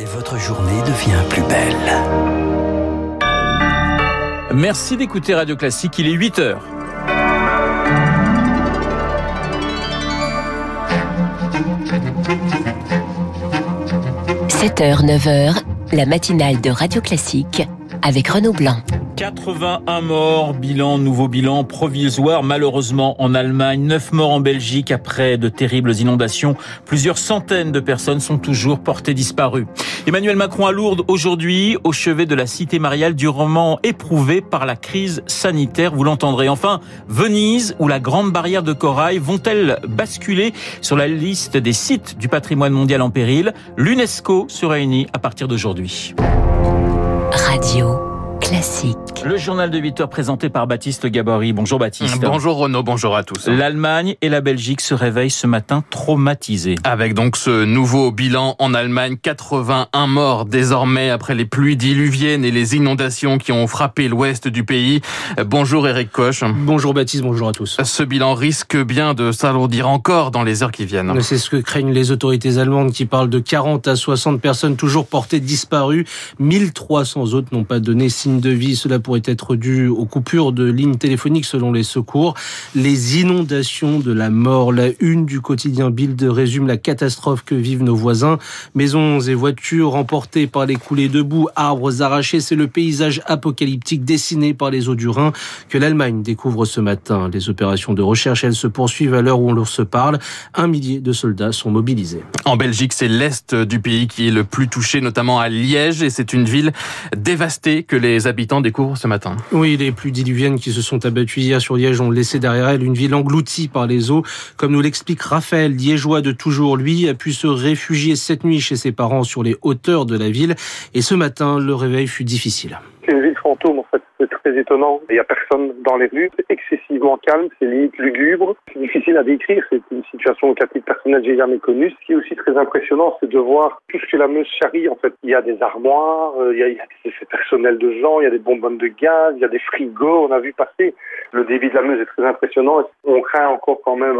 Et votre journée devient plus belle. Merci d'écouter Radio Classique, il est 8 heures. – 7h, 9h, la matinale de Radio Classique avec Renaud Blanc. 81 morts, bilan, nouveau bilan provisoire malheureusement en Allemagne, 9 morts en Belgique après de terribles inondations. Plusieurs centaines de personnes sont toujours portées disparues. Emmanuel Macron à Lourdes aujourd'hui, au chevet de la cité mariale durement éprouvée par la crise sanitaire, vous l'entendrez. Enfin, Venise ou la Grande Barrière de Corail vont-elles basculer sur la liste des sites du patrimoine mondial en péril? L'UNESCO se réunit à partir d'aujourd'hui. Radio classique. Le journal de 8 heures présenté par Baptiste Gabory. Bonjour Baptiste. Bonjour Renaud, bonjour à tous. L'Allemagne et la Belgique se réveillent ce matin traumatisés. Avec donc ce nouveau bilan en Allemagne, 81 morts désormais après les pluies diluviennes et les inondations qui ont frappé l'ouest du pays. Bonjour Eric Koch. Bonjour Baptiste, bonjour à tous. Ce bilan risque bien de s'alourdir encore dans les heures qui viennent. C'est ce que craignent les autorités allemandes qui parlent de 40 à 60 personnes toujours portées disparues. 1300 autres n'ont pas donné signe de Cela pourrait être dû aux coupures de lignes téléphoniques selon les secours. Les inondations de la mort, la une du quotidien Bild résume la catastrophe que vivent nos voisins. Maisons et voitures emportées par les coulées de boue, arbres arrachés, c'est le paysage apocalyptique dessiné par les eaux du Rhin que l'Allemagne découvre ce matin. Les opérations de recherche, elles se poursuivent à l'heure où on se parle. Un millier de soldats sont mobilisés. En Belgique, c'est l'Est du pays qui est le plus touché, notamment à Liège, et c'est une ville dévastée que les habitants Oui, les pluies diluviennes qui se sont abattues hier sur Liège ont laissé derrière elle une ville engloutie par les eaux. Comme nous l'explique Raphaël, liégeois de toujours, lui, a pu se réfugier cette nuit chez ses parents sur les hauteurs de la ville. Et ce matin, le réveil fut difficile. C'est une ville fantôme en fait, c'est très étonnant. Il n'y a personne dans les rues, c'est excessivement calme, c'est limite lugubre. C'est difficile à décrire, c'est une situation qu'à titre personnel j'ai jamais connue. Ce qui est aussi très impressionnant, c'est de voir tout ce que la Meuse charrie en fait. Il y a des armoires, il y a, il y a des effets personnels de gens, il y a des bonbonnes de gaz, il y a des frigos, on a vu passer. Le débit de la Meuse est très impressionnant. On craint encore quand même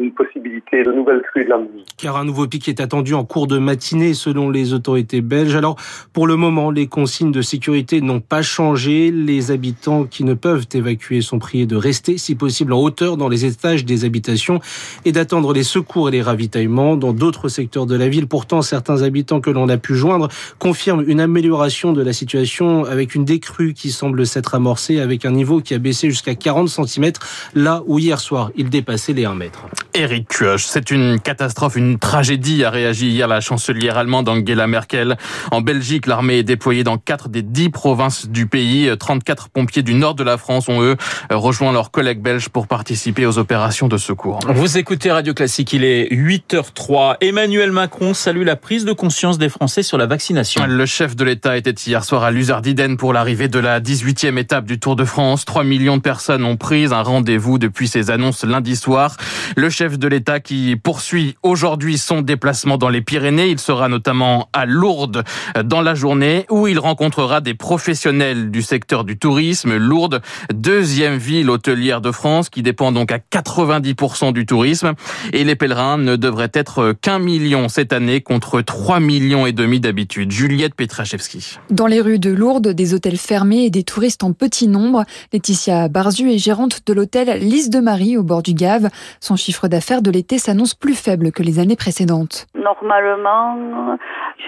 une possibilité de nouvelles crues de la Meuse. Car un nouveau pic est attendu en cours de matinée selon les autorités belges. Alors, pour le moment, les consignes de sécurité n'ont pas changé. Les habitants qui ne peuvent évacuer sont priés de rester, si possible, en hauteur dans les étages des habitations et d'attendre les secours et les ravitaillements dans d'autres secteurs de la ville. Pourtant, certains habitants que l'on a pu joindre confirment une amélioration de la situation avec une décrue qui semble s'être amorcée avec un niveau qui a baissé jusqu'à 40 cm, là où hier soir il dépassait les 1 mètre. Eric Kioch, c'est une catastrophe, une tragédie, a réagi hier la chancelière allemande Angela Merkel. En Belgique, l'armée est déployée dans 4 des 10 provinces du pays. 34 pompiers du nord de la France ont, eux, rejoint leurs collègues belges pour participer aux opérations de secours. Vous écoutez Radio Classique, il est 8h03. Emmanuel Macron salue la prise de conscience des Français sur la vaccination. Le chef de l'État était hier soir à Luzardiden pour l'arrivée de la 18e étape du Tour de France. 3 millions de personnes ont pris un rendez-vous depuis ses annonces lundi soir. Le chef de l'État qui poursuit aujourd'hui son déplacement dans les Pyrénées. Il sera notamment à Lourdes dans la journée où il rencontrera des professionnels du secteur du tourisme. Lourdes, deuxième ville hôtelière de France qui dépend donc à 90% du tourisme. Et les pèlerins ne devraient être qu'un million cette année contre 3 millions et demi d'habitude. Juliette Petrachevski. Dans les rues de Lourdes, des hôtels fermés et des touristes en petit nombre. Laetitia Barzu est gérante de l'hôtel Lys de Marie au bord du Gave. Son chiffre d'affaires de l'été s'annonce plus faible que les années précédentes. Normalement,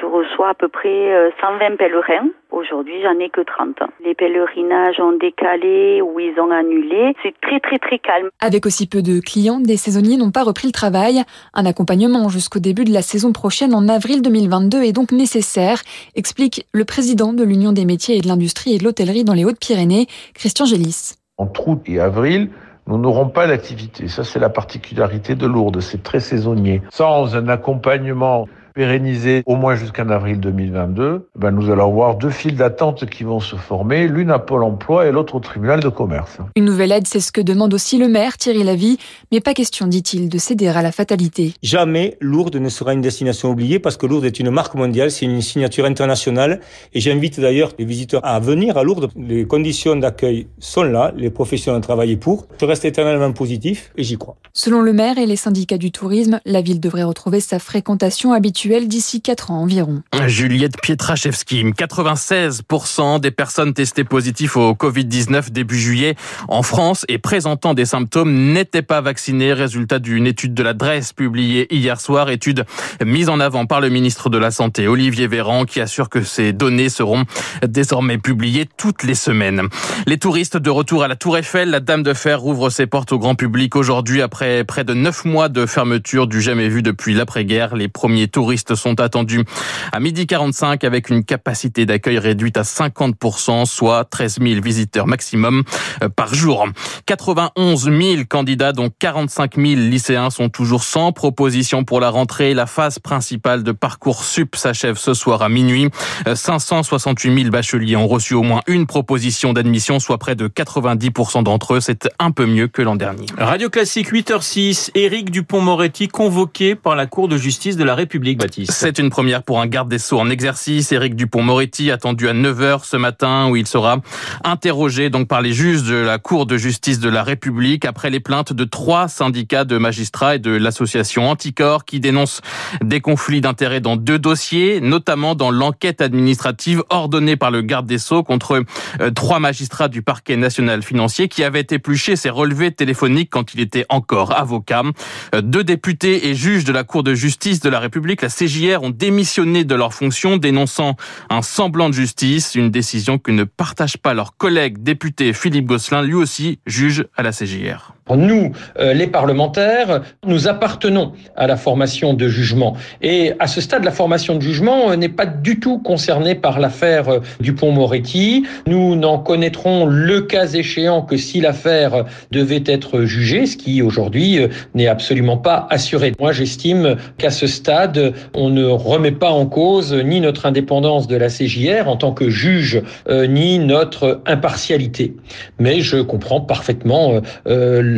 je reçois à peu près 120 pèlerins. Aujourd'hui, j'en ai que 30. Les pèlerinages ont décalé ou ils ont annulé. C'est très très très calme. Avec aussi peu de clients, des saisonniers n'ont pas repris le travail. Un accompagnement jusqu'au début de la saison prochaine en avril 2022 est donc nécessaire, explique le président de l'Union des métiers et de l'industrie et de l'hôtellerie dans les Hautes-Pyrénées, Christian Gélis. Entre août et avril, nous n'aurons pas d'activité. Ça, c'est la particularité de Lourdes. C'est très saisonnier. Sans un accompagnement pérennisé au moins jusqu'en avril 2022, ben nous allons avoir deux files d'attente qui vont se former, l'une à Pôle emploi et l'autre au tribunal de commerce. Une nouvelle aide, c'est ce que demande aussi le maire Thierry Lavie, mais pas question, dit-il, de céder à la fatalité. Jamais Lourdes ne sera une destination oubliée parce que Lourdes est une marque mondiale, c'est une signature internationale et j'invite d'ailleurs les visiteurs à venir à Lourdes. Les conditions d'accueil sont là, les professionnels ont travaillé pour. Je reste éternellement positif et j'y crois. Selon le maire et les syndicats du tourisme, la ville devrait retrouver sa fréquentation habituelle d'ici 4 ans environ. Juliette Pietraszewski, 96% des personnes testées positives au Covid-19 début juillet en France et présentant des symptômes n'étaient pas vaccinées. Résultat d'une étude de la publiée hier soir, étude mise en avant par le ministre de la Santé, Olivier Véran, qui assure que ces données seront désormais publiées toutes les semaines. Les touristes de retour à la Tour Eiffel, la Dame de Fer rouvre ses portes au grand public aujourd'hui après près de neuf mois de fermeture du jamais vu depuis l'après-guerre. Les premiers touristes sont attendus à midi 45 avec une capacité d'accueil réduite à 50%, soit 13 000 visiteurs maximum euh, par jour. 91 000 candidats, dont 45 000 lycéens, sont toujours sans proposition pour la rentrée. La phase principale de Parcoursup s'achève ce soir à minuit. 568 euh, 000 bacheliers ont reçu au moins une proposition d'admission, soit près de 90% d'entre eux. C'est un peu mieux que l'an dernier. Radio Classique 8h06, Éric Dupont-Moretti convoqué par la Cour de justice de la République, C'est une première pour un garde des Sceaux en exercice. Éric Dupont-Moretti attendu à 9h ce matin où il sera interrogé donc par les juges de la Cour de justice de la République après les plaintes de trois syndicats de magistrats et de l'association Anticor qui dénoncent des conflits d'intérêts dans deux dossiers, notamment dans l'enquête administrative ordonnée par le garde des Sceaux contre euh, trois magistrats du parquet national financier qui avaient épluché ses relevés téléphoniques quand il était encore avocat. Euh, deux députés et juges de la Cour de justice de la République, la CJR, ont démissionné de leurs fonctions, dénonçant un semblant de justice, une décision que ne partage pas leur collègue député Philippe Gosselin, lui aussi juge à la CJR. Nous, euh, les parlementaires, nous appartenons à la formation de jugement. Et à ce stade, la formation de jugement euh, n'est pas du tout concernée par l'affaire euh, Dupont-Moretti. Nous n'en connaîtrons le cas échéant que si l'affaire devait être jugée, ce qui aujourd'hui n'est absolument pas assuré. Moi, j'estime qu'à ce stade, on ne remet pas en cause ni notre indépendance de la CJR en tant que juge, ni notre impartialité. Mais je comprends parfaitement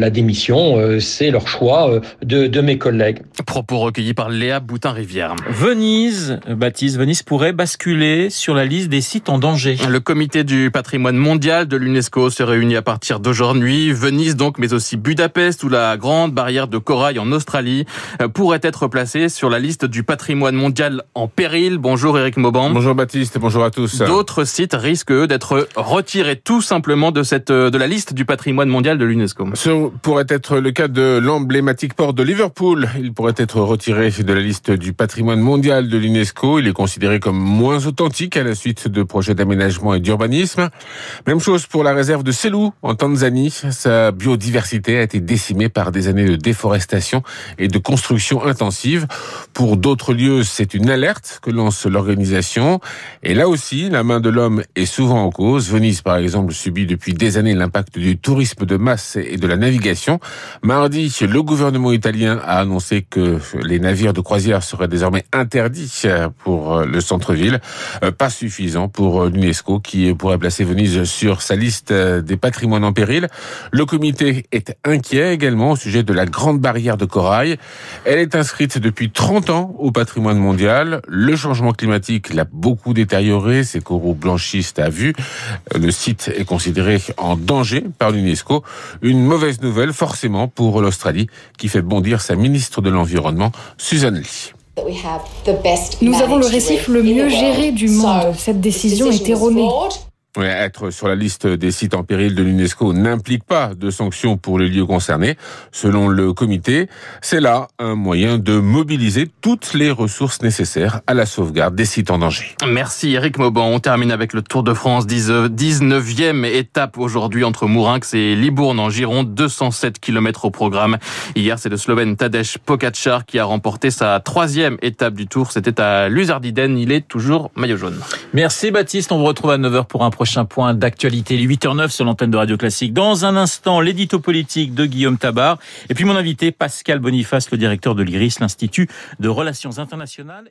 la démission, euh, c'est leur choix euh, de, de, mes collègues. Propos recueillis par Léa Boutin-Rivière. Venise, Baptiste, Venise pourrait basculer sur la liste des sites en danger. Le comité du patrimoine mondial de l'UNESCO se réunit à partir d'aujourd'hui. Venise donc, mais aussi Budapest ou la grande barrière de corail en Australie euh, pourraient être placés sur la liste du patrimoine mondial en péril. Bonjour Eric Mauban. Bonjour Baptiste, bonjour à tous. D'autres sites risquent eux d'être retirés tout simplement de cette de la liste du patrimoine mondial de l'UNESCO pourrait être le cas de l'emblématique port de Liverpool. Il pourrait être retiré de la liste du patrimoine mondial de l'UNESCO. Il est considéré comme moins authentique à la suite de projets d'aménagement et d'urbanisme. Même chose pour la réserve de Selou en Tanzanie. Sa biodiversité a été décimée par des années de déforestation et de construction intensive. Pour d'autres lieux, c'est une alerte que lance l'organisation. Et là aussi, la main de l'homme est souvent en cause. Venise, par exemple, subit depuis des années l'impact du tourisme de masse et de la navigation Mardi, le gouvernement italien a annoncé que les navires de croisière seraient désormais interdits pour le centre-ville. Euh, pas suffisant pour l'UNESCO qui pourrait placer Venise sur sa liste des patrimoines en péril. Le comité est inquiet également au sujet de la grande barrière de corail. Elle est inscrite depuis 30 ans au patrimoine mondial. Le changement climatique l'a beaucoup détérioré. Ses coraux blanchissent à vue. Le site est considéré en danger par l'UNESCO. Une mauvaise nouvelle forcément pour l'Australie qui fait bondir sa ministre de l'Environnement, Susan Lee. Nous avons le récif le mieux géré du monde. Cette décision est erronée être sur la liste des sites en péril de l'UNESCO n'implique pas de sanctions pour les lieux concernés. Selon le comité, c'est là un moyen de mobiliser toutes les ressources nécessaires à la sauvegarde des sites en danger. Merci Eric Mauban. On termine avec le Tour de France, 19e étape aujourd'hui entre Mourinx et Libourne en Gironde, 207 km au programme. Hier, c'est le Slovène Tadej Pogacar qui a remporté sa troisième étape du Tour. C'était à Luzardiden. Il est toujours maillot jaune. Merci Baptiste. On vous retrouve à 9h pour un prochain point d'actualité, 8h09 sur l'antenne de Radio Classique. Dans un instant, l'édito politique de Guillaume Tabar. Et puis mon invité, Pascal Boniface, le directeur de l'IRIS, l'Institut de Relations Internationales.